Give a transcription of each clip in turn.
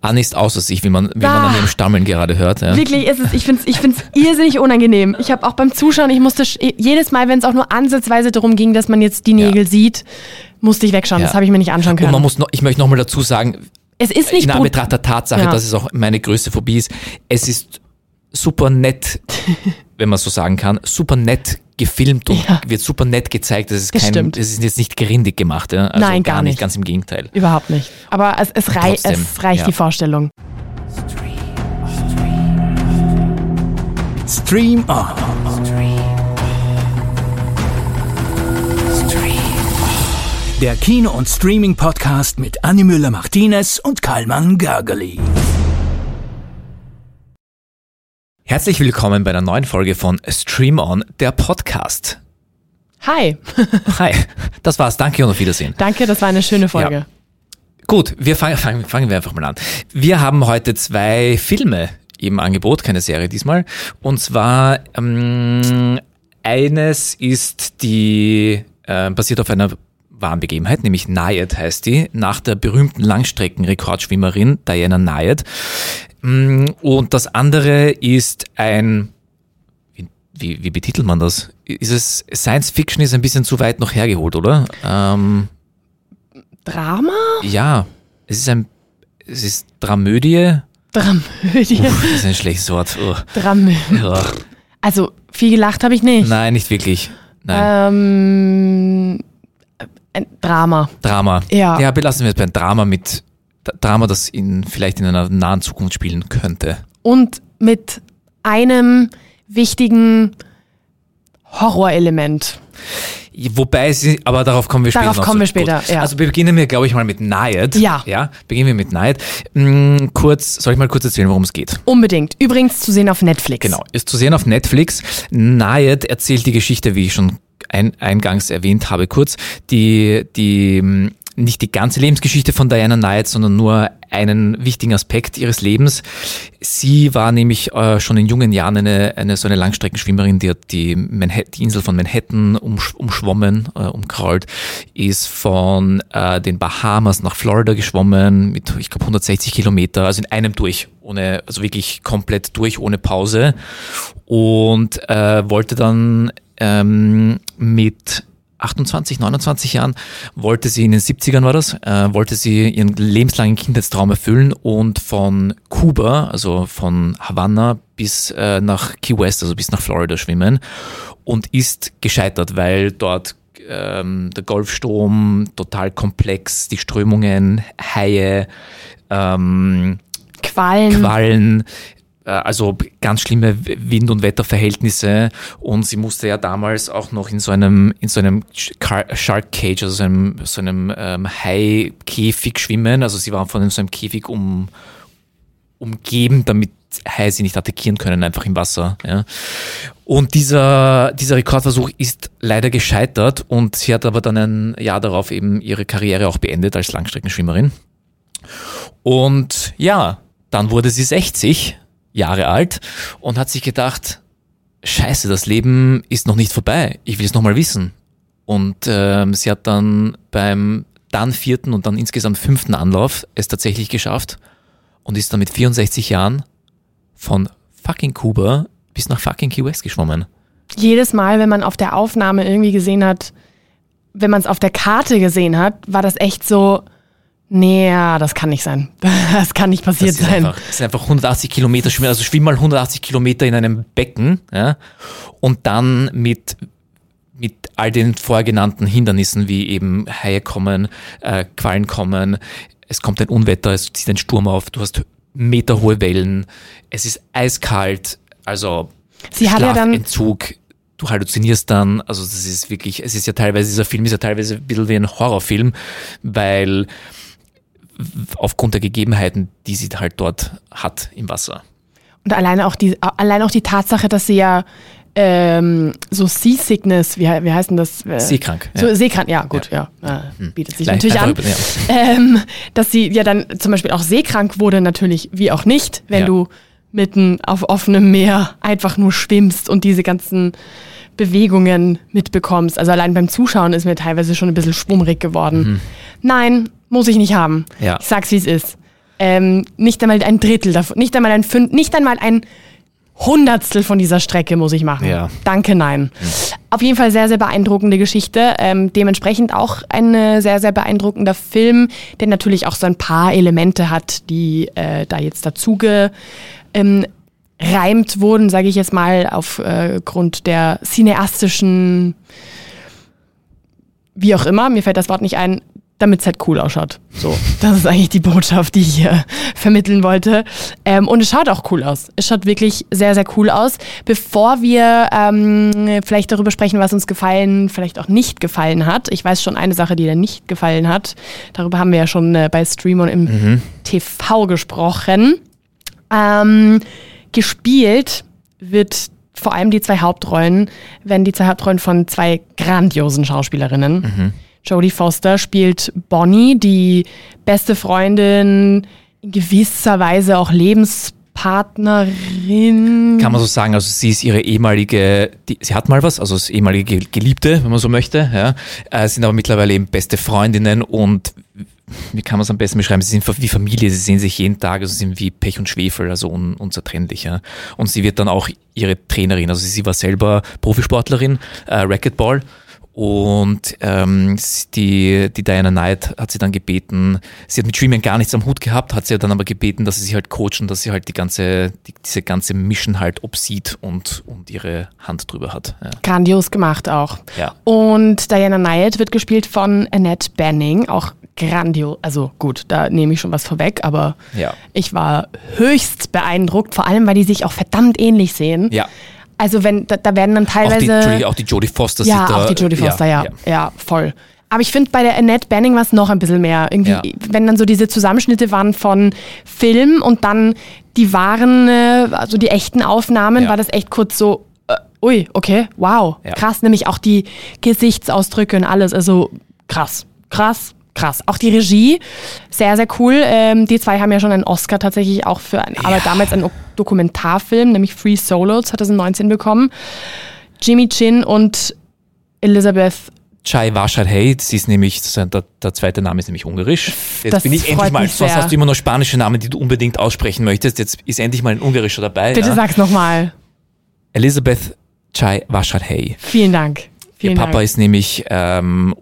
Anni ist außer sich, wie man, wie man Ah. an ihrem Stammeln gerade hört. Ja. Wirklich ist es, ich finde es ich find's irrsinnig unangenehm. Ich habe auch beim Zuschauen, ich musste jedes Mal, wenn es auch nur ansatzweise darum ging, dass man jetzt die Nägel sieht, musste ich wegschauen. Ja. Das habe ich mir nicht anschauen Und können. man muss noch, ich möchte nochmal dazu sagen, es ist nicht in Anbetracht der Tatsache, Ja. dass es auch meine größte Phobie ist, es ist super nett, wenn man so sagen kann, super nett gefilmt und Ja. wird super nett gezeigt. Das ist Das kein, das ist jetzt nicht gerindig gemacht. Ja? Also Nein, gar nicht. Ganz im Gegenteil. Überhaupt nicht. Aber es, es, rei Trotzdem, es reicht ja. die Vorstellung. Stream On. Der Kino- und Streaming-Podcast mit Annie Müller-Martinez und Karlmann Gergely. Herzlich willkommen bei einer neuen Folge von Stream On, der Podcast. Hi, Hi, das war's. Danke und auf Wiedersehen. danke, das war eine schöne Folge. Ja. Gut, wir fangen, fangen, fangen wir einfach mal an. Wir haben heute zwei Filme im Angebot, keine Serie diesmal. Und zwar ähm, eines ist die äh, basiert auf einer wahren Begebenheit, nämlich Nayed heißt die, nach der berühmten Langstreckenrekordschwimmerin Diana Nayed. Mm, Und das andere ist ein wie, wie, wie betitelt man das? Ist es Science Fiction ist ein bisschen zu weit noch hergeholt, oder? Ähm, Drama? ja, es ist ein, es ist Dramödie. Dramödie. Das ist ein schlechtes Wort. Oh. Dramödie. Ja. Also, viel gelacht habe ich nicht. Nein, nicht wirklich. Nein. Ähm, ein Drama. Drama. ja. Ja, belassen wir es beim Drama mit Drama, das in, vielleicht in einer nahen Zukunft spielen könnte. Und mit einem wichtigen Horrorelement. Wobei sie, aber darauf kommen wir später Darauf kommen wir später, ja. Also beginnen wir, glaube ich, mal mit Nayed. Ja. Ja, beginnen wir mit Nayed. Mm, kurz, soll ich mal kurz erzählen, worum es geht? Unbedingt. Übrigens zu sehen auf Netflix. Genau, ist zu sehen auf Netflix. Nayed erzählt die Geschichte, wie ich schon ein, eingangs erwähnt habe, kurz, die, die, mh, nicht die ganze Lebensgeschichte von Diana Nayed, sondern nur einen wichtigen Aspekt ihres Lebens. Sie war nämlich äh, schon in jungen Jahren eine, eine so eine Langstreckenschwimmerin, die hat die, Manhattan, die Insel von Manhattan umsch umschwommen, äh, umkrault, ist von äh, den Bahamas nach Florida geschwommen mit, ich glaube, 160 Kilometer, also in einem durch, ohne, also wirklich komplett durch, ohne Pause und äh, wollte dann ähm, mit 28, 29 Jahren wollte sie in den 70ern war das, äh, wollte sie ihren lebenslangen Kindheitstraum erfüllen und von Kuba, also von Havanna bis äh, nach Key West, also bis nach Florida schwimmen und ist gescheitert, weil dort ähm, der Golfstrom total komplex, die Strömungen, Haie, ähm, Quallen. Quallen, also ganz schlimme Wind- und Wetterverhältnisse und sie musste ja damals auch noch in so einem, in so einem Shark Cage, also so einem, so einem ähm, Hai-Käfig schwimmen. Also sie war von so einem Käfig um, umgeben, damit Haie sie nicht attackieren können, einfach im Wasser. Ja. Und dieser, dieser Rekordversuch ist leider gescheitert und sie hat aber dann ein Jahr darauf eben ihre Karriere auch beendet als Langstreckenschwimmerin. Und ja, dann wurde sie 60 Jahre alt und hat sich gedacht, scheiße, das Leben ist noch nicht vorbei. Ich will es nochmal wissen. Und ähm, sie hat dann beim dann vierten und dann insgesamt fünften Anlauf es tatsächlich geschafft und ist dann mit 64 Jahren von fucking Kuba bis nach fucking Key West geschwommen. Jedes Mal, wenn man auf der Aufnahme irgendwie gesehen hat, wenn man es auf der Karte gesehen hat, war das echt so, nee, ja, das kann nicht sein. Das kann nicht passiert Das ist sein. einfach, das sind einfach 180 Kilometer schwimmen, also schwimm mal 180 Kilometer in einem Becken, ja, und dann mit, mit all den vorgenannten Hindernissen, wie eben Haie kommen, äh, Quallen kommen, es kommt ein Unwetter, es zieht ein Sturm auf, du hast meterhohe Wellen, es ist eiskalt, also Sie hat ja dann- Schlafentzug, du halluzinierst dann, also das ist wirklich, es ist ja teilweise, dieser Film ist ja teilweise ein bisschen wie ein Horrorfilm, weil aufgrund der Gegebenheiten, die sie halt dort hat im Wasser. Und alleine auch die, allein auch die Tatsache, dass sie ja ähm, so Seasickness, wie, wie heißt denn das? Äh, Seekrank. So, ja. seekrank, ja, gut, ja. Äh, bietet sich Gleich natürlich an. einfach über- ja. Ähm, dass sie ja dann zum Beispiel auch seekrank wurde, natürlich, wie auch nicht, wenn Ja. du mitten auf offenem Meer einfach nur schwimmst und diese ganzen Bewegungen mitbekommst. Also allein beim Zuschauen ist mir teilweise schon ein bisschen schwummrig geworden. Nein, muss ich nicht haben. Mhm. Ja. Ich sag's, wie es ist. Ähm, nicht einmal ein Drittel davon, nicht einmal ein Fünf, nicht einmal ein Hundertstel von dieser Strecke muss ich machen. Ja. Danke, nein. Auf jeden Fall sehr, sehr beeindruckende Geschichte. Ähm, dementsprechend auch ein äh, sehr, sehr beeindruckender Film, der natürlich auch so ein paar Elemente hat, die äh, da jetzt dazuge ähm, reimt wurden, sage ich jetzt mal, aufgrund der cineastischen, wie auch immer, mir fällt das Wort nicht ein, damit es halt cool ausschaut. So, das ist eigentlich die Botschaft, die ich hier vermitteln wollte. Ähm, und es schaut auch cool aus. Es schaut wirklich sehr, sehr cool aus. Bevor wir ähm, vielleicht darüber sprechen, was uns gefallen, vielleicht auch nicht gefallen hat. Ich weiß schon eine Sache, die dir nicht gefallen hat. Darüber haben wir ja schon äh, bei Stream und im TV gesprochen. Ähm, gespielt wird vor allem die zwei Hauptrollen, werden die zwei Hauptrollen von zwei grandiosen Schauspielerinnen. Jodie Foster spielt Bonnie, die beste Freundin, in gewisser Weise auch Lebenspartnerin. Kann man so sagen, also sie ist ihre ehemalige, die, sie hat mal was, also das ehemalige Geliebte, wenn man so möchte, ja, äh, sind aber mittlerweile eben beste Freundinnen und wie kann man es am besten beschreiben? Sie sind wie Familie, sie sehen sich jeden Tag, also sie sind wie Pech und Schwefel, also un, unzertrennlich. Ja. Und sie wird dann auch ihre Trainerin, also sie war selber Profisportlerin, äh, Racquetball. Und ähm, die, die Diana Knight hat sie dann gebeten, sie hat mit Streaming gar nichts am Hut gehabt, hat sie dann aber gebeten, dass sie sie halt coachen, dass sie halt die ganze, die, diese ganze Mission halt obsieht und, und ihre Hand drüber hat. Ja. Grandios gemacht auch. Ja. Und Diana Knight wird gespielt von Annette Banning, auch grandios. Also gut, da nehme ich schon was vorweg, aber Ja. ich war höchst beeindruckt, vor allem, weil die sich auch verdammt ähnlich sehen. Ja. Also wenn, da, da werden dann Auch die, teilweise... Auch die Jodie Foster ja, sieht da. auch die Jodie Foster, ja, ja. ja, voll. Aber ich finde, bei der Annette Banning war es noch ein bisschen mehr. Irgendwie, Ja. wenn dann so diese Zusammenschnitte waren von Film und dann die wahren, äh, also die echten Aufnahmen, Ja. war das echt kurz so, äh, ui, okay, wow, Ja. krass. Nämlich auch die Gesichtsausdrücke und alles. Also krass, krass, krass. Auch die Regie, sehr, sehr cool. Ähm, die zwei haben ja schon einen Oscar tatsächlich auch für, ein, aber damals einen Dokumentarfilm, nämlich Free Solo 2019 bekommen. Jimmy Chin und Elizabeth Chai Washad Hey, sie ist nämlich, der, der zweite Name ist nämlich ungarisch. Jetzt Das bin ich endlich mal, sonst hast du immer noch spanische Namen, die du unbedingt aussprechen möchtest. Jetzt ist endlich mal ein ungarischer dabei. Bitte ja. sag's nochmal. Elizabeth Chai Washad Hey. Vielen Dank. Ihr Vielen Papa Dank. ist nämlich ähm,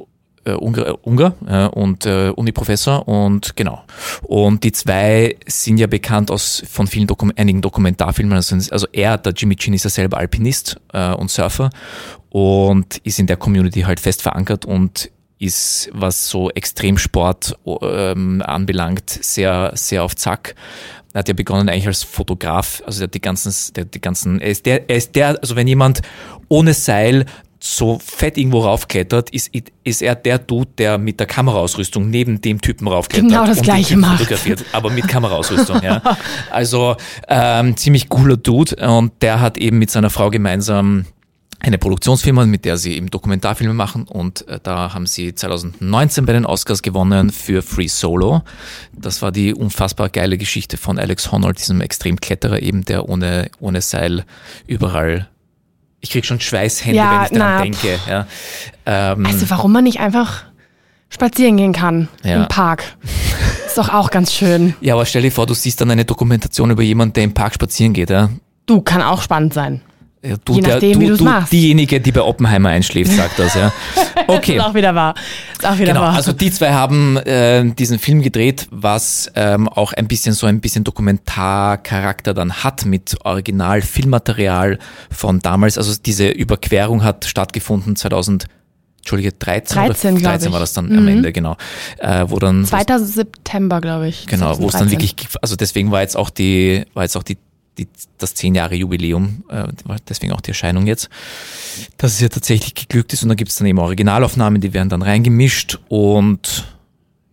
äh, Ungar, äh, Ungar äh, und äh, Uniprofessor und genau. Und die zwei sind ja bekannt aus von vielen Dokum einigen Dokumentarfilmen. Also, also er, der Jimmy Chin, ist ja selber Alpinist äh, und Surfer und ist in der Community halt fest verankert und ist, was so Extremsport ähm, anbelangt, sehr, sehr auf Zack. Er hat ja begonnen eigentlich als Fotograf, also er hat die ganzen, der, die ganzen, er ist der, er ist der, also wenn jemand ohne Seil so fett irgendwo raufklettert, ist, ist er der Dude, der mit der Kameraausrüstung neben dem Typen raufklettert. Genau das Gleiche macht. Fotografiert, aber mit Kameraausrüstung, ja. Also ähm, ziemlich cooler Dude und der hat eben mit seiner Frau gemeinsam eine Produktionsfirma, mit der sie eben Dokumentarfilme machen und äh, da haben sie 2019 bei den Oscars gewonnen für Free Solo. Das war die unfassbar geile Geschichte von Alex Honnold, diesem Extremkletterer eben, der ohne, ohne Seil überall ich krieg schon Schweißhände, Ja, wenn ich daran na, denke. Ja. Ähm, Also warum man nicht einfach spazieren gehen kann Ja. im Park. Ist doch auch ganz schön. ja, aber stell dir vor, du siehst dann eine Dokumentation über jemanden, der im Park spazieren geht. Ja? Du, kann auch spannend sein. Ja, Du, Je der, nachdem, du, wie du, machst. Diejenige, die bei Oppenheimer einschläft, sagt das, ja. Okay. Ist auch wieder wahr. Ist auch wieder Genau, wahr. also die zwei haben äh, diesen Film gedreht, was ähm, auch ein bisschen so ein bisschen Dokumentarcharakter dann hat mit Original-Filmmaterial von damals. Also diese Überquerung hat stattgefunden 2000, Entschuldige, 13, 13, oder glaub 13 war das dann am Mhm. Ende, genau. Äh, wo dann 2. September, glaube ich. Genau, wo es dann 2013. wirklich, also deswegen war jetzt auch die, war jetzt auch die, die das zehn Jahre Jubiläum, äh, deswegen auch die Erscheinung jetzt, dass es ja tatsächlich geglückt ist. Und da gibt es dann eben Originalaufnahmen, die werden dann reingemischt. Und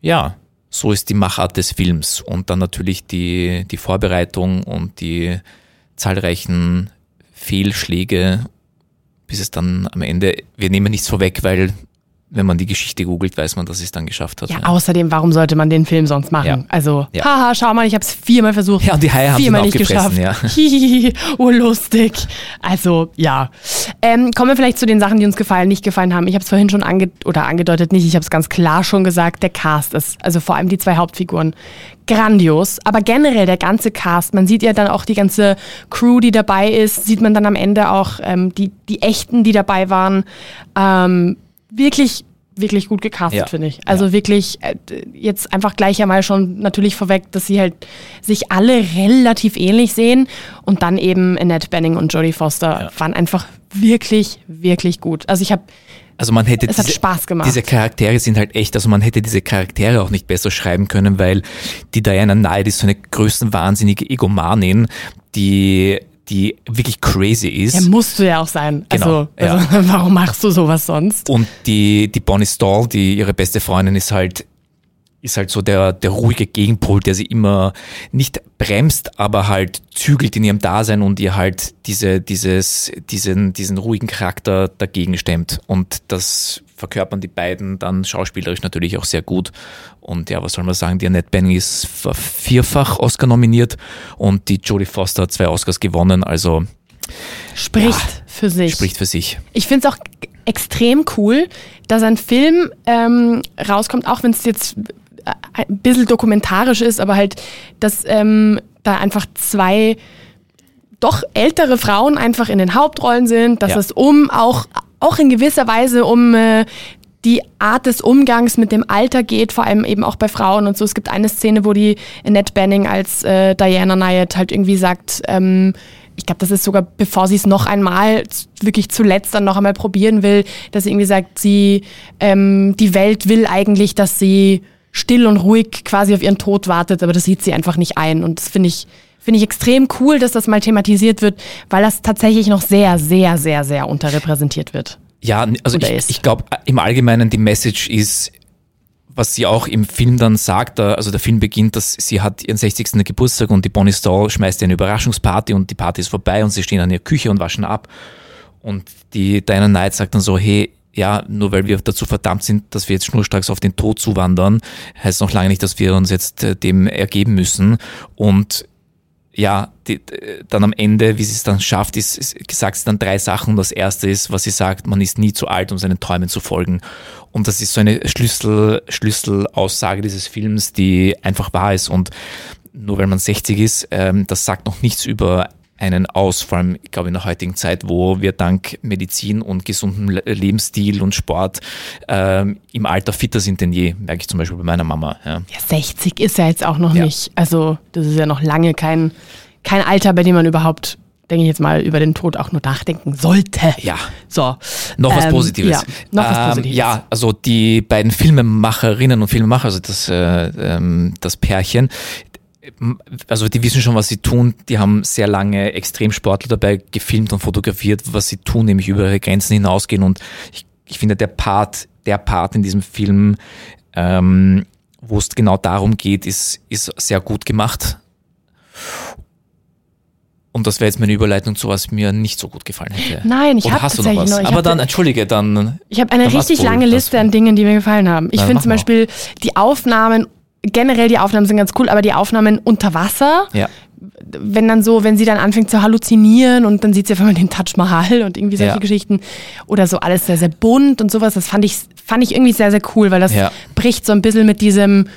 ja, so ist die Machart des Films. Und dann natürlich die, die Vorbereitung und die zahlreichen Fehlschläge, bis es dann am Ende, wir nehmen nichts vorweg, weil wenn man die Geschichte googelt, weiß man, dass es dann geschafft hat. Ja, außerdem, warum sollte man den Film sonst machen? Ja. Also, Ja. haha, schau mal, ich habe es viermal versucht. Ja, und die Haie haben ihn nicht geschafft. ja. Hihihi, oh, lustig. Also, ja. Ähm, kommen wir vielleicht zu den Sachen, die uns gefallen, nicht gefallen haben. Ich habe es vorhin schon ange oder angedeutet, nicht, ich habe es ganz klar schon gesagt, der Cast ist, also vor allem die zwei Hauptfiguren, grandios. Aber generell der ganze Cast, man sieht ja dann auch die ganze Crew, die dabei ist, sieht man dann am Ende auch ähm, die, die Echten, die dabei waren. Ähm, wirklich wirklich gut gecastet, ja. finde ich. Also ja. wirklich äh, jetzt einfach gleich einmal schon natürlich vorweg, dass sie halt sich alle relativ ähnlich sehen und dann eben Annette Benning und Jodie Foster ja. waren einfach wirklich, wirklich gut. Also ich habe also man hätte es diese, hat Spaß gemacht. diese Charaktere sind halt echt, also man hätte diese Charaktere auch nicht besser schreiben können, weil die Diana Knight ist so eine größenwahnsinnige Egomanin, die die wirklich crazy ist. Ja, musst du ja auch sein. Genau, also, also ja. warum machst du sowas sonst? Und die, die Bonnie Stall, die ihre beste Freundin ist halt, ist halt so der, der ruhige Gegenpol, der sie immer nicht bremst, aber halt zügelt in ihrem Dasein und ihr halt diese, dieses, diesen, diesen ruhigen Charakter dagegen stemmt. Und das verkörpern die beiden dann schauspielerisch natürlich auch sehr gut. Und ja, was soll man sagen, die Annette Bening ist vierfach Oscar nominiert und die Jodie Foster hat zwei Oscars gewonnen, also spricht ja, für sich. Spricht für sich. Ich finde es auch extrem cool, dass ein Film ähm, rauskommt, auch wenn es jetzt äh, ein bisschen dokumentarisch ist, aber halt, dass ähm, da einfach zwei doch ältere Frauen einfach in den Hauptrollen sind, dass ja. es um auch auch in gewisser Weise um äh, die Art des Umgangs mit dem Alter geht, vor allem eben auch bei Frauen und so. Es gibt eine Szene, wo die Annette Banning als äh, Diana Nyett halt irgendwie sagt, ähm, ich glaube, das ist sogar, bevor sie es noch einmal wirklich zuletzt dann noch einmal probieren will, dass sie irgendwie sagt, sie, ähm, die Welt will eigentlich, dass sie still und ruhig quasi auf ihren Tod wartet, aber das sieht sie einfach nicht ein. Und das finde ich, finde ich extrem cool, dass das mal thematisiert wird, weil das tatsächlich noch sehr, sehr, sehr, sehr unterrepräsentiert wird. Ja, also ich, ich glaube im Allgemeinen die Message ist, was sie auch im Film dann sagt, also der Film beginnt, dass sie hat ihren 60. Geburtstag und die Bonnie Stall schmeißt ihr eine Überraschungsparty und die Party ist vorbei und sie stehen an ihrer Küche und waschen ab. Und die Diana Knight sagt dann so, hey, ja, nur weil wir dazu verdammt sind, dass wir jetzt schnurstracks auf den Tod zuwandern, heißt noch lange nicht, dass wir uns jetzt äh, dem ergeben müssen. Und ja, die, dann am Ende, wie sie es dann schafft, ist, ist sagt sie dann drei Sachen. Das erste ist, was sie sagt, man ist nie zu alt, um seinen Träumen zu folgen. Und das ist so eine Schlüssel, Schlüsselaussage dieses Films, die einfach wahr ist. Und nur weil man 60 ist, ähm, das sagt noch nichts über einen aus, vor allem, ich glaube, in der heutigen Zeit, wo wir dank Medizin und gesundem Lebensstil und Sport ähm, im Alter fitter sind denn je, merke ich zum Beispiel bei meiner Mama. Ja, ja 60 ist ja jetzt auch noch ja. nicht, also das ist ja noch lange kein, kein Alter, bei dem man überhaupt denke ich jetzt mal, über den Tod auch nur nachdenken sollte. Ja. So. Noch was ähm, Positives. Ja, noch was ähm, Positives. ja, also die beiden Filmemacherinnen und Filmemacher, also das, äh, ähm, das Pärchen, also die wissen schon, was sie tun. Die haben sehr lange Extremsportler dabei gefilmt und fotografiert, was sie tun, nämlich über ihre Grenzen hinausgehen. Und ich, ich finde, der Part, der Part in diesem Film, ähm, wo es genau darum geht, ist, ist sehr gut gemacht. Und das wäre jetzt meine Überleitung zu was mir nicht so gut gefallen hätte. Nein, ich habe tatsächlich noch was. Noch, Aber dann, entschuldige, dann. Ich habe eine richtig lange Liste an Dingen, die mir gefallen haben. Ich finde zum Beispiel die Aufnahmen generell die Aufnahmen sind ganz cool, aber die Aufnahmen unter Wasser, ja. wenn dann so, wenn sie dann anfängt zu halluzinieren und dann sieht sie einfach mal den Taj Mahal und irgendwie solche ja. Geschichten oder so alles sehr, sehr bunt und sowas, das fand ich, fand ich irgendwie sehr, sehr cool, weil das ja. bricht so ein bisschen mit diesem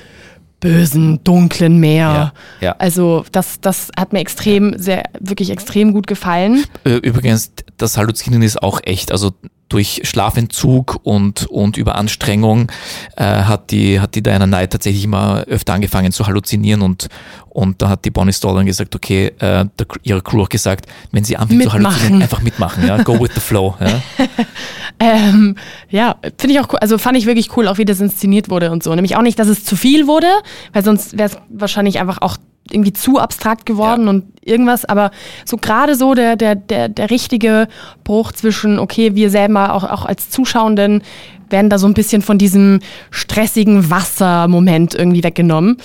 bösen, dunklen Meer. Ja, ja. Also das, das hat mir extrem, sehr, wirklich extrem gut gefallen. Übrigens, das Halluzinieren ist auch echt. Also durch Schlafentzug und, und Überanstrengung äh, hat, die, hat die Diana Knight tatsächlich immer öfter angefangen zu halluzinieren und, und da hat die Bonnie Stoll dann gesagt, okay, äh, der, ihre Crew auch gesagt, wenn sie anfängt mitmachen. zu halluzinieren, einfach mitmachen, ja, go with the flow. Ja, ähm, ja finde ich auch cool, also fand ich wirklich cool, auch wie das inszeniert wurde und so. Nämlich auch nicht, dass es zu viel wurde, weil sonst wäre es wahrscheinlich einfach auch irgendwie zu abstrakt geworden ja. und irgendwas, aber so gerade so der, der, der, der richtige Bruch zwischen, okay, wir selber auch, auch als Zuschauenden werden da so ein bisschen von diesem stressigen Wassermoment irgendwie weggenommen.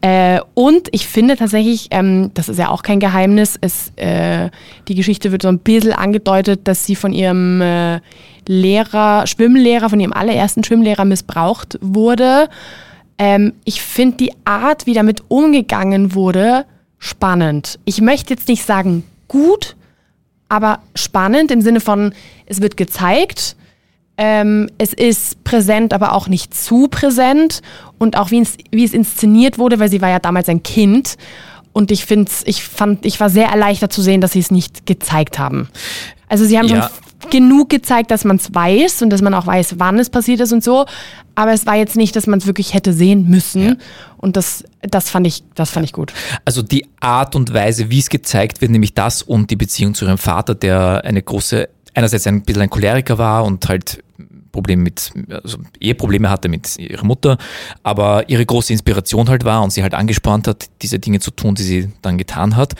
Äh, und ich finde tatsächlich, ähm, das ist ja auch kein Geheimnis, es, äh, die Geschichte wird so ein bisschen angedeutet, dass sie von ihrem äh, Lehrer, Schwimmlehrer, von ihrem allerersten Schwimmlehrer missbraucht wurde. Ähm, ich finde die Art, wie damit umgegangen wurde, spannend. Ich möchte jetzt nicht sagen gut, aber spannend im Sinne von, es wird gezeigt, ähm, es ist präsent, aber auch nicht zu präsent und auch wie es, wie es inszeniert wurde, weil sie war ja damals ein Kind und ich finde, ich fand, ich war sehr erleichtert zu sehen, dass sie es nicht gezeigt haben. Also sie haben Ja. schon genug gezeigt, dass man es weiß und dass man auch weiß, wann es passiert ist und so. Aber es war jetzt nicht, dass man es wirklich hätte sehen müssen. Ja. Und das, das fand ich, das fand ich gut. Also die Art und Weise, wie es gezeigt wird, nämlich das und die Beziehung zu ihrem Vater, der eine große, einerseits ein bisschen ein Choleriker war und halt Probleme mit, also Eheprobleme hatte mit ihrer Mutter, aber ihre große Inspiration halt war und sie halt angespornt hat, diese Dinge zu tun, die sie dann getan hat.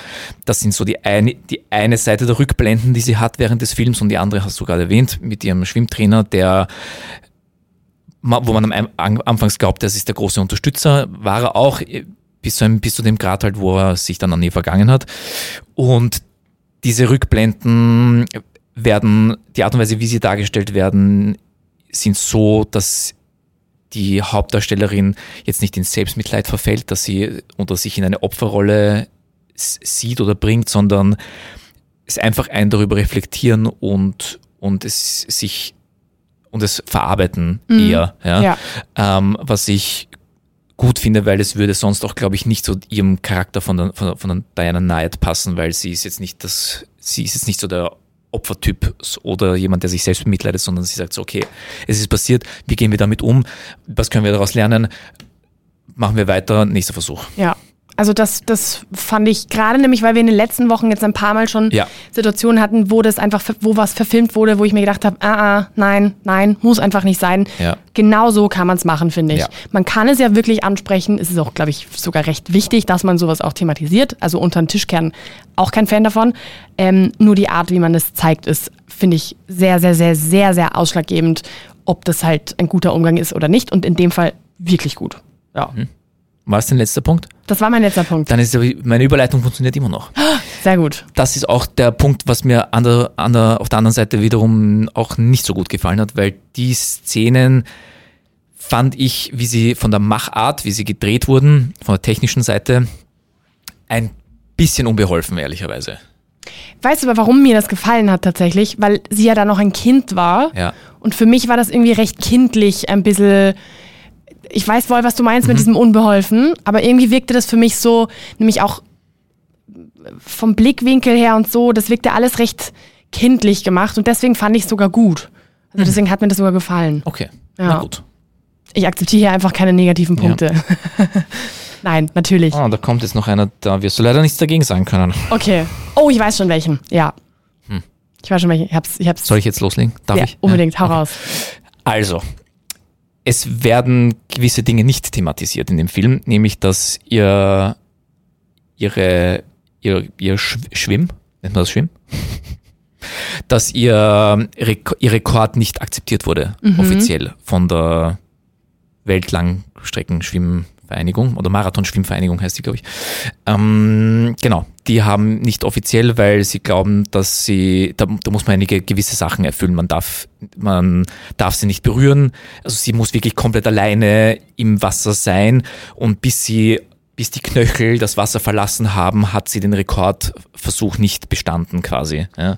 Das sind so die eine, die eine Seite der Rückblenden, die sie hat während des Films und die andere hast du gerade erwähnt, mit ihrem Schwimmtrainer, der wo man am An- anfangs glaubt, das ist der große Unterstützer, war er auch äh, bis zu, einem, bis zu dem Grad halt, wo er sich dann an ihr vergangen hat. Und diese Rückblenden werden, die Art und Weise, wie sie dargestellt werden, sind so, dass die Hauptdarstellerin jetzt nicht ins Selbstmitleid verfällt, dass sie oder sich in eine Opferrolle sieht oder bringt, sondern es einfach ein darüber reflektieren und, und es sich und es verarbeiten eher. Ja? Ja. Ähm, was ich gut finde, weil es würde sonst auch, glaube ich, nicht so ihrem Charakter von der, von, von Diana Knight passen, weil sie ist jetzt nicht das, sie ist jetzt nicht so der Opfertyp oder jemand, der sich selbst bemitleidet, sondern sie sagt so, okay, es ist passiert, wie gehen wir damit um, was können wir daraus lernen, machen wir weiter, nächster Versuch. Ja. Also das, das fand ich gerade nämlich, weil wir in den letzten Wochen jetzt ein paar Mal schon Ja. Situationen hatten, wo das einfach, wo was verfilmt wurde, wo ich mir gedacht habe, ah, ah, nein, nein, muss einfach nicht sein. Ja. Genau so kann man es machen, finde ich. Ja. Man kann es ja wirklich ansprechen. Es ist auch, glaube ich, sogar recht wichtig, dass man sowas auch thematisiert. Also unter den Tischkern auch kein Fan davon. Ähm, nur die Art, wie man es zeigt, ist, finde ich, sehr, sehr, sehr, sehr, sehr ausschlaggebend, ob das halt ein guter Umgang ist oder nicht. Und in dem Fall wirklich gut. Ja. War es dein letzter Punkt? Das war mein letzter Punkt. Dann ist meine Überleitung funktioniert immer noch. Sehr gut. das ist auch der Punkt, was mir an der, an der, auf der anderen Seite wiederum auch nicht so gut gefallen hat, weil die Szenen fand ich, wie sie von der Machart, wie sie gedreht wurden, von der technischen Seite, ein bisschen unbeholfen, ehrlicherweise. Weißt du aber, warum mir das gefallen hat tatsächlich? Weil sie ja da noch ein Kind war. Ja. Und für mich war das irgendwie recht kindlich, ein bisschen. Ich weiß wohl, was du meinst Mhm. mit diesem Unbeholfen, aber irgendwie wirkte das für mich so, nämlich auch vom Blickwinkel her und so, das wirkte alles recht kindlich gemacht und deswegen fand ich es sogar gut. Also deswegen hat mir das sogar gefallen. Okay, Ja. na gut. Ich akzeptiere hier einfach keine negativen Punkte. Nein, natürlich. Ah, da kommt jetzt noch einer, da wirst du leider nichts dagegen sagen können. Okay. Oh, ich weiß schon welchen. Ja. Ich weiß schon welchen. Ich hab's, ich hab's. Hm. Soll ich jetzt loslegen? Darf ja, ich? unbedingt. Ja? Hau Okay. raus. Also, es werden gewisse Dinge nicht thematisiert in dem Film, nämlich dass ihr ihre ihr, ihr Schw- Schwimm, nennt man das Schwimm? Dass ihr, Rek ihr Rekord nicht akzeptiert wurde, offiziell von der Weltlangstreckenschwimmvereinigung oder Marathonschwimmvereinigung heißt die, glaube ich. Ähm, genau, die haben nicht offiziell, weil sie glauben, dass sie, da, da muss man einige gewisse Sachen erfüllen. Man darf, man darf sie nicht berühren. Also sie muss wirklich komplett alleine im Wasser sein und bis sie bis die Knöchel das Wasser verlassen haben, hat sie den Rekordversuch nicht bestanden quasi. Ja.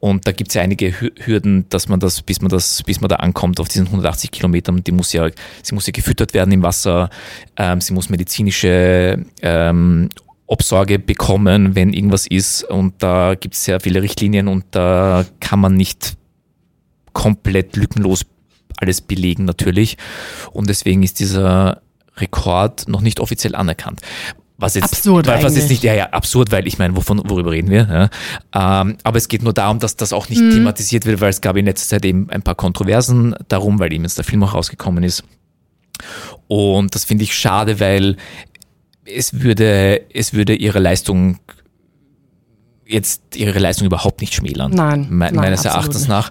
Und da gibt es ja einige Hü- Hürden, dass man das, bis man das, bis man da ankommt auf diesen 180 Kilometern, die muss ja, sie muss ja gefüttert werden im Wasser, ähm, sie muss medizinische ähm, Obsorge bekommen, wenn irgendwas ist. Und da gibt es sehr viele Richtlinien und da kann man nicht komplett lückenlos alles belegen natürlich. Und deswegen ist dieser Rekord noch nicht offiziell anerkannt. Was jetzt, Absurd weil, was jetzt nicht, ja, ja, absurd, weil ich meine, wovon, worüber reden wir? Ja? Ähm, aber es geht nur darum, dass das auch nicht Mhm. thematisiert wird, weil es gab in letzter Zeit eben ein paar Kontroversen darum, weil eben jetzt der Film auch rausgekommen ist. Und das finde ich schade, weil es würde, es würde ihre Leistung jetzt ihre Leistung überhaupt nicht schmälern. Nein, Me nein, meines Erachtens nicht. nach.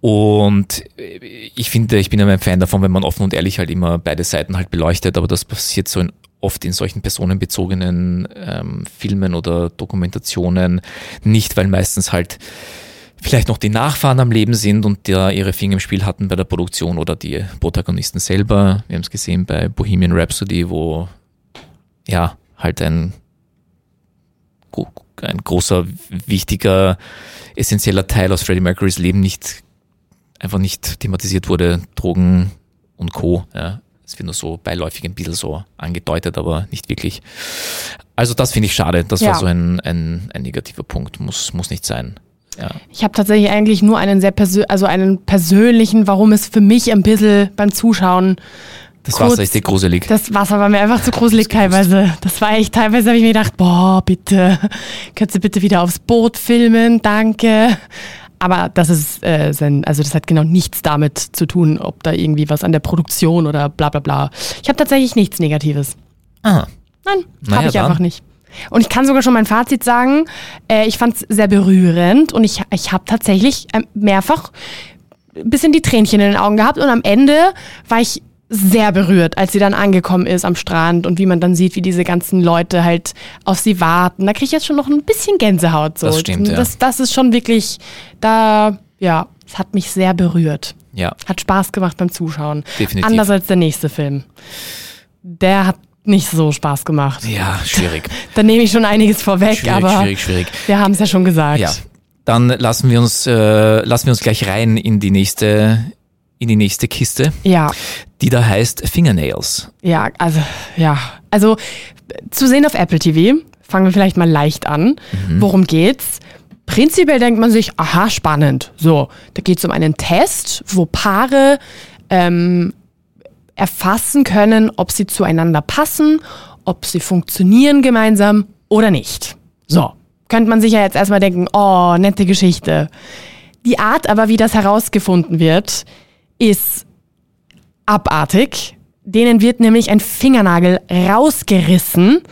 Und ich finde, ich bin ja ein Fan davon, wenn man offen und ehrlich halt immer beide Seiten halt beleuchtet, aber das passiert so in, oft in solchen personenbezogenen ähm, Filmen oder Dokumentationen nicht, weil meistens halt vielleicht noch die Nachfahren am Leben sind und der ihre Finger im Spiel hatten bei der Produktion oder die Protagonisten selber. Wir haben es gesehen bei Bohemian Rhapsody, wo ja halt ein ein großer, wichtiger, essentieller Teil aus Freddie Mercurys Leben nicht einfach nicht thematisiert wurde, Drogen und Co. Ja. Es wird nur so beiläufig ein bisschen so angedeutet, aber nicht wirklich. Also das finde ich schade. Das Ja. war so ein, ein, ein negativer Punkt. Muss, muss nicht sein. Ja. Ich habe tatsächlich eigentlich nur einen sehr also einen persönlichen, warum es für mich ein bisschen beim Zuschauen Das Kurz- Wasser ist dir gruselig. Das Wasser war mir einfach zu gruselig gewusst. teilweise. Das war echt, teilweise habe ich mir gedacht, boah, bitte, könntest du bitte wieder aufs Boot filmen, danke. Aber das ist, äh, sein, also das hat genau nichts damit zu tun, ob da irgendwie was an der Produktion oder bla bla bla. Ich habe tatsächlich nichts Negatives. ah, Nein, Naja, habe ich dann. einfach nicht. Und ich kann sogar schon mein Fazit sagen. Äh, ich fand es sehr berührend und ich, ich habe tatsächlich ähm, mehrfach ein bisschen die Tränchen in den Augen gehabt und am Ende war ich sehr berührt, als sie dann angekommen ist am Strand und wie man dann sieht, wie diese ganzen Leute halt auf sie warten. Da kriege ich jetzt schon noch ein bisschen Gänsehaut. So. Das stimmt, ja. das, das ist schon wirklich, da, ja, es hat mich sehr berührt. ja. Hat Spaß gemacht beim Zuschauen. Definitiv. Anders als der nächste Film. Der hat nicht so Spaß gemacht. Ja, schwierig. Da nehme ich schon einiges vorweg, Schwierig, aber schwierig, schwierig. wir haben es ja schon gesagt. Ja. Dann lassen wir uns, äh, lassen wir uns gleich rein in die nächste, in die nächste Kiste, ja, die da heißt Fingernails. ja, also ja, also zu sehen auf Apple TV. Fangen wir vielleicht mal leicht an. Worum geht's? Prinzipiell denkt man sich, aha, spannend. So, da geht es um einen Test, wo Paare ähm, erfassen können, ob sie zueinander passen, ob sie funktionieren gemeinsam oder nicht. So, könnte man sich ja jetzt erstmal denken, oh, nette Geschichte. Die Art aber, wie das herausgefunden wird, ist abartig. Denen wird nämlich ein Fingernagel rausgerissen.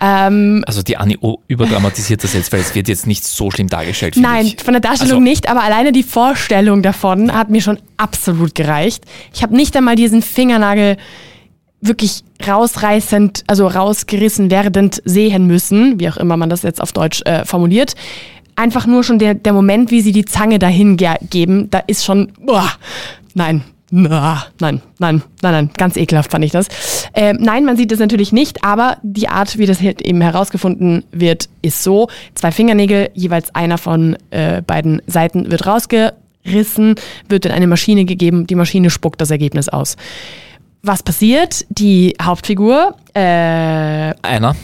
Ähm, Also die Anni oh, überdramatisiert das jetzt, weil es wird jetzt nicht so schlimm dargestellt. Nein, ich. von der Darstellung Also- nicht, aber alleine die Vorstellung davon hat mir schon absolut gereicht. Ich habe nicht einmal diesen Fingernagel wirklich rausreißend, also rausgerissen werdend sehen müssen, wie auch immer man das jetzt auf Deutsch äh, formuliert. Einfach nur schon der, der Moment, wie sie die Zange dahin ge geben, da ist schon, boah, nein, na, nein, nein, nein, nein, ganz ekelhaft fand ich das. Ähm, nein, man sieht es natürlich nicht, aber die Art, wie das eben herausgefunden wird, ist so. Zwei Fingernägel, jeweils einer von äh, beiden Seiten wird rausgerissen, wird in eine Maschine gegeben, die Maschine spuckt das Ergebnis aus. Was passiert? Die Hauptfigur, äh, Einer.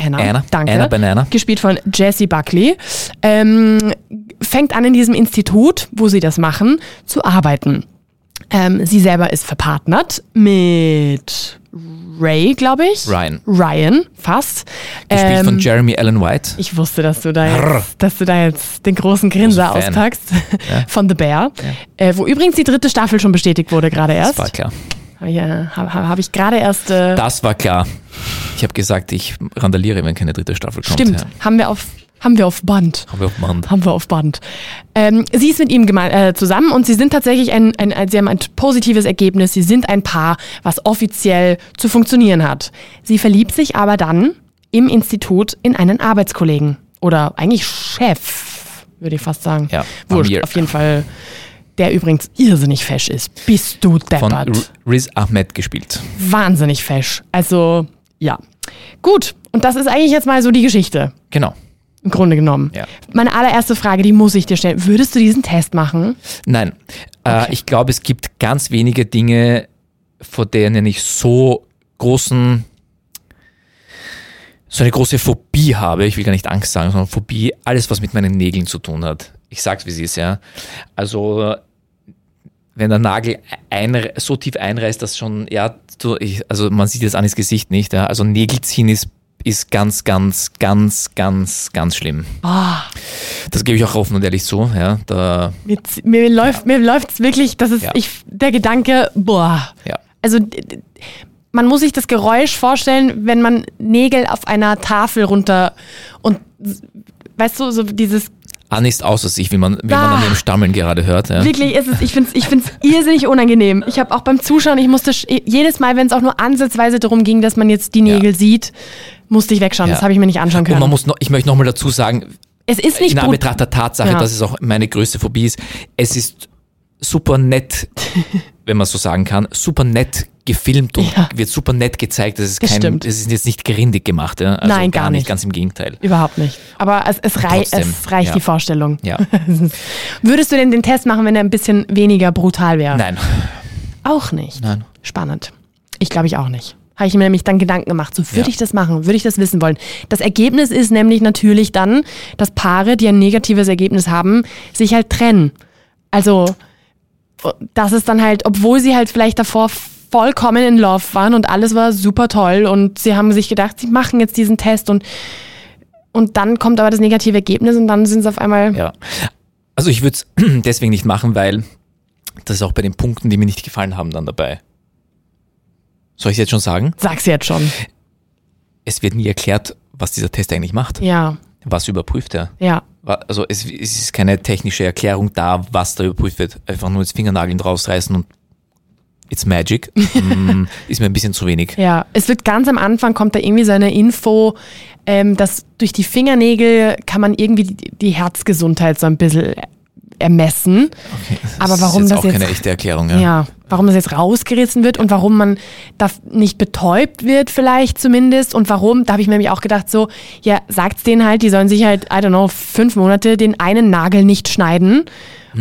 Anna, Anna. danke, Anna Banana. gespielt von Jessie Buckley, ähm, fängt an in diesem Institut, wo sie das machen, zu arbeiten. Ähm, sie selber ist verpartnert mit Ray, glaube ich. Ryan. Ryan, fast. Gespielt von Ähm, Jeremy Allen White. ich wusste, dass du da jetzt, dass du da jetzt den großen Grinser Großer Fan. auspackst Ja. von The Bear, äh, wo übrigens die dritte Staffel schon bestätigt wurde gerade Das erst. war klar. Habe ich, äh, hab, hab ich gerade erst. Äh, Das war klar. Ich habe gesagt, ich randaliere, wenn keine dritte Staffel kommt. stimmt, Ja. haben wir auf haben wir auf Band. Haben wir auf Band. Haben wir auf Band. Ähm, sie ist mit ihm äh, zusammen und sie sind tatsächlich ein, ein, ein, sie haben ein positives Ergebnis. Sie sind ein Paar, was offiziell zu funktionieren hat. Sie verliebt sich aber dann im Institut in einen Arbeitskollegen. Oder eigentlich Chef, würde ich fast sagen. Ja, Wurscht, auf jeden Fall. Der übrigens irrsinnig fesch ist. Bist du Von deppert. R- Riz Ahmed gespielt. Wahnsinnig fesch. Also, ja. Gut, und das ist eigentlich jetzt mal so die Geschichte. Genau. Im Grunde genommen. Ja. Meine allererste Frage, die muss ich dir stellen. Würdest du diesen Test machen? Nein, äh, ich glaube, es gibt ganz wenige Dinge, vor denen ich so großen, so eine große Phobie habe. Ich will gar nicht Angst sagen, sondern Phobie, alles, was mit meinen Nägeln zu tun hat. Ich sag's, wie es ist, ja. Also, wenn der Nagel ein, so tief einreißt, dass schon, ja, also man sieht jetzt an das Gesicht nicht, ja. Also Nägel ziehen ist, ist ganz, ganz, ganz, ganz, ganz schlimm. Ah, Das gebe ich auch offen und ehrlich zu, ja. Da, mir, mir läuft mir läuft's wirklich, das ist Ja. ich der Gedanke, boah. ja. Also man muss sich das Geräusch vorstellen, wenn man Nägel auf einer Tafel runter und weißt du, so dieses Anne ist außer sich, wie man, wie man Ah. an ihrem Stammeln gerade hört. Ja. Wirklich ist es, ich finde es ich find's irrsinnig unangenehm. Ich habe auch beim Zuschauen, ich musste jedes Mal, wenn es auch nur ansatzweise darum ging, dass man jetzt die Nägel sieht, musste ich wegschauen. Ja. Das habe ich mir nicht anschauen Und können. man muss noch, ich möchte nochmal dazu sagen, es ist nicht in. Anbetracht der Tatsache, Ja. dass es auch meine größte Phobie ist, es ist super nett, wenn man so sagen kann, super nett gefilmt und Ja. wird super nett gezeigt. Das ist Das kein, das ist jetzt nicht gerindig gemacht. Ja? Also Nein, gar nicht. Ganz im Gegenteil. Überhaupt nicht. Aber es, es, rei Trotzdem, es reicht ja. die Vorstellung. Ja. Würdest du denn den Test machen, wenn er ein bisschen weniger brutal wäre? Nein. Auch nicht. Nein. Spannend. Ich glaube ich auch nicht. Habe ich mir nämlich dann Gedanken gemacht, so würde Ja. ich das machen, würde ich das wissen wollen. Das Ergebnis ist nämlich natürlich dann, dass Paare, die ein negatives Ergebnis haben, sich halt trennen. Also, das ist dann halt, obwohl sie halt vielleicht davor vollkommen in Love waren und alles war super toll und sie haben sich gedacht, sie machen jetzt diesen Test und, und dann kommt aber das negative Ergebnis und dann sind sie auf einmal, Ja. Also ich würde es deswegen nicht machen, weil das ist auch bei den Punkten, die mir nicht gefallen haben, dann dabei. Soll ich jetzt schon sagen? sag's jetzt schon. Es wird nie erklärt, was dieser Test eigentlich macht. Ja, Was überprüft er? ja. Also es, es ist keine technische Erklärung da, was da überprüft wird. Einfach nur das Fingernageln rausreißen und it's magic. mm, ist mir ein bisschen zu wenig. Ja, es wird ganz am Anfang kommt da irgendwie so eine Info, ähm, dass durch die Fingernägel kann man irgendwie die, die Herzgesundheit so ein bisschen ermessen. Aber warum ist jetzt das auch jetzt- keine echte Erklärung. Ja. Ja. Warum das jetzt rausgerissen wird und warum man da nicht betäubt wird vielleicht zumindest und warum, da habe ich mir nämlich auch gedacht so, ja, sagt's denen halt, die sollen sich halt, I don't know, fünf Monate den einen Nagel nicht schneiden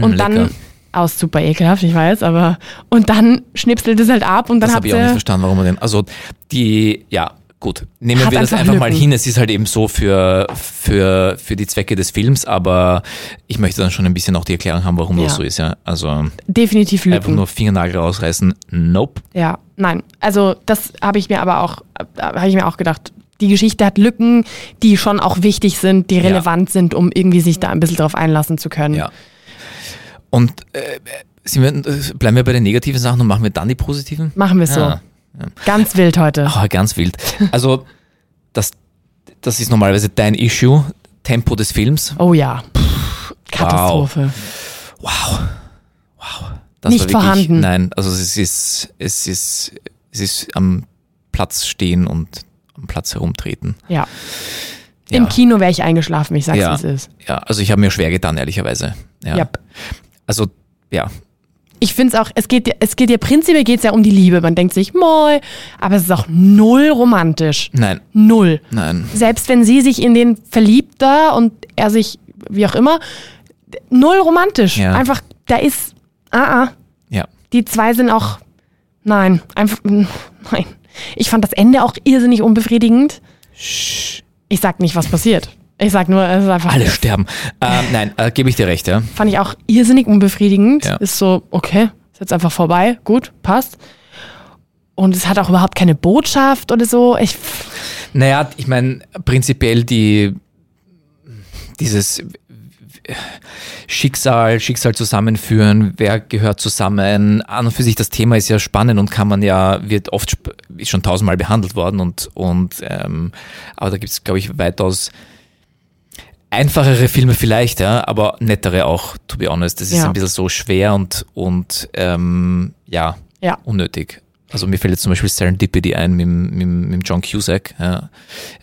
und dann, Hm, lecker. aus super ekelhaft, ich weiß, aber, und dann schnipselt es halt ab und dann Das habe ich auch nicht verstanden, warum man den. Also die, ja, gut. Nehmen Hat wir das einfach einfach mal hin. Es ist halt eben so für, für, für die Zwecke des Films, aber ich möchte dann schon ein bisschen auch die Erklärung haben, warum Ja. das so ist, ja. Also definitiv einfach Lücken. nur Fingernagel rausreißen. Nope. Ja, nein. Also das habe ich mir aber auch, habe ich mir auch gedacht. Die Geschichte hat Lücken, die schon auch wichtig sind, die relevant sind, um irgendwie sich da ein bisschen drauf einlassen zu können. Ja. Und äh, wir, äh, bleiben wir bei den negativen Sachen und machen wir dann die positiven? Machen wir es so. Ganz wild heute. Ah, ganz wild. Also, das, das ist normalerweise dein Issue, Tempo des Films. Oh ja. Katastrophe. Wow. Wow. Das Nicht wirklich, vorhanden. Nein, also es ist, es ist, es ist am Platz stehen und am Platz herumtreten. Ja. Ja. Im Kino wäre ich eingeschlafen, ich sag's, Ja. wie es ist. Ja, also ich habe mir schwer getan, ehrlicherweise. Ja. Yep. Also, ja. Ich finde es auch, es geht, es geht ja prinzipiell geht's ja um die Liebe. Man denkt sich, moi, aber es ist auch null romantisch. Nein, Null. nein. Selbst wenn sie sich in den verliebt da und er sich, wie auch immer, null romantisch. Ja. Einfach, da ist, ah, ah. Ja. Die zwei sind auch, nein, einfach, nein. Ich fand das Ende auch irrsinnig unbefriedigend. Ich sag nicht, was passiert. Ich sag nur, es ist einfach, Alle sterben. Ähm, nein, äh, gebe ich dir recht, ja. fand ich auch irrsinnig unbefriedigend. Ja. Ist so, okay, ist jetzt einfach vorbei, gut, passt. Und es hat auch überhaupt keine Botschaft oder so. Ich, Naja, ich meine, prinzipiell die, dieses Schicksal, Schicksal zusammenführen, wer gehört zusammen, an und für sich das Thema ist ja spannend und kann man ja, wird oft, ist schon tausendmal behandelt worden und, und ähm, aber da gibt es, glaube ich, weitaus einfachere Filme vielleicht, ja, aber nettere auch, to be honest. Das ist Ja. ein bisschen so schwer und, und ähm, ja, ja, unnötig. Also mir fällt jetzt zum Beispiel Serendipity ein mit, mit, mit John Cusack, ja,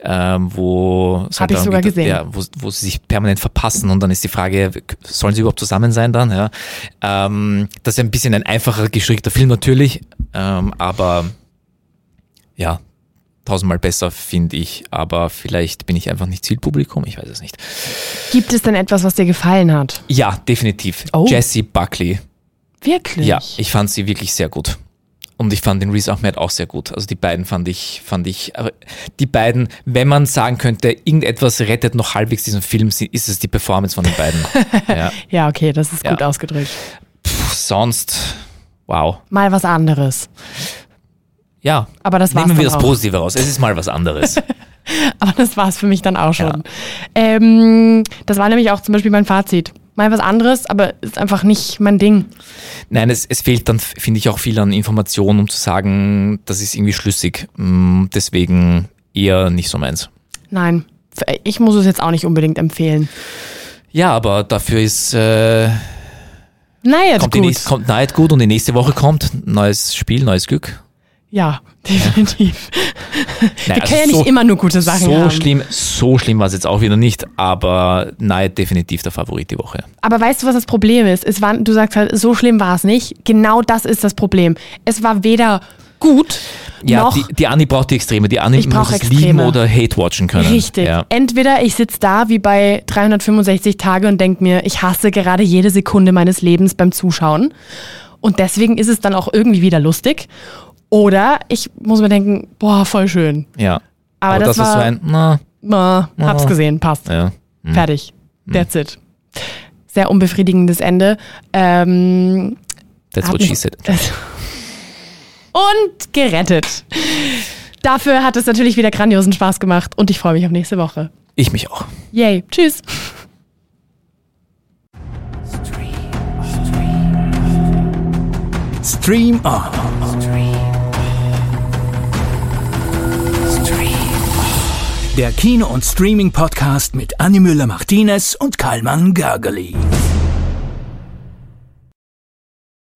ähm, wo Hab ich darum sogar geht, gesehen. Ja, wo, wo sie sich permanent verpassen und dann ist die Frage, sollen sie überhaupt zusammen sein dann? Ja? Ähm, das ist ein bisschen ein einfacher gestrickter Film natürlich, ähm, aber ja, tausendmal besser finde ich, aber vielleicht bin ich einfach nicht Zielpublikum, ich weiß es nicht. gibt es denn etwas, was dir gefallen hat? Ja, definitiv. Oh. Jessie Buckley. Wirklich? Ja, ich fand sie wirklich sehr gut. Und ich fand den Riz Ahmed auch sehr gut. Also die beiden fand ich, fand ich, die beiden, wenn man sagen könnte, irgendetwas rettet noch halbwegs diesen Film, ist es die Performance von den beiden. ja. Ja, okay, das ist Ja. gut ausgedrückt. Puh, sonst, wow. Mal was anderes. Ja. Aber das war's Nehmen wir das auch. Positive raus. Es ist mal was anderes. Aber das war es für mich dann auch schon. Ähm, das war nämlich auch zum Beispiel mein Fazit. Mal was anderes, aber ist einfach nicht mein Ding. Nein, es, es fehlt dann, finde ich, auch viel an Informationen, um zu sagen, das ist irgendwie schlüssig. Mm, Deswegen eher nicht so meins. Nein, ich muss es jetzt auch nicht unbedingt empfehlen. Ja, aber dafür ist, äh, Naja, kommt, die gut. nächste, kommt Night gut und die nächste Woche kommt neues Spiel, neues Glück. Ja, definitiv. Nein, Wir also können ja nicht immer nur gute Sachen so haben. schlimm, so schlimm war es jetzt auch wieder nicht, aber Night definitiv der Favorit die Woche. Aber weißt du, was das Problem ist? Es war, du sagst halt, so schlimm war es nicht. Genau das ist das Problem. Es war weder gut. Ja, noch die, die Anni braucht die Extreme. Die Anni muss es Extreme. lieben oder hate-watchen können. Richtig. Ja. Entweder ich sitze da wie bei 365 Tage und denke mir, ich hasse gerade jede Sekunde meines Lebens beim Zuschauen. Und deswegen ist es dann auch irgendwie wieder lustig. Oder ich muss mir denken, boah, voll schön. ja. Aber das das, ist war- so ein, na, Ma, hab's Oh. gesehen, passt. ja. Fertig. That's it. Sehr unbefriedigendes Ende. Ähm, That's hat what she said. Und gerettet. Dafür hat es natürlich wieder grandiosen Spaß gemacht und ich freue mich auf nächste Woche. Ich mich auch. Yay. Tschüss. Stream On. Der Kino- und Streaming-Podcast mit Annie Müller-Martinez und Karlmann Gergely.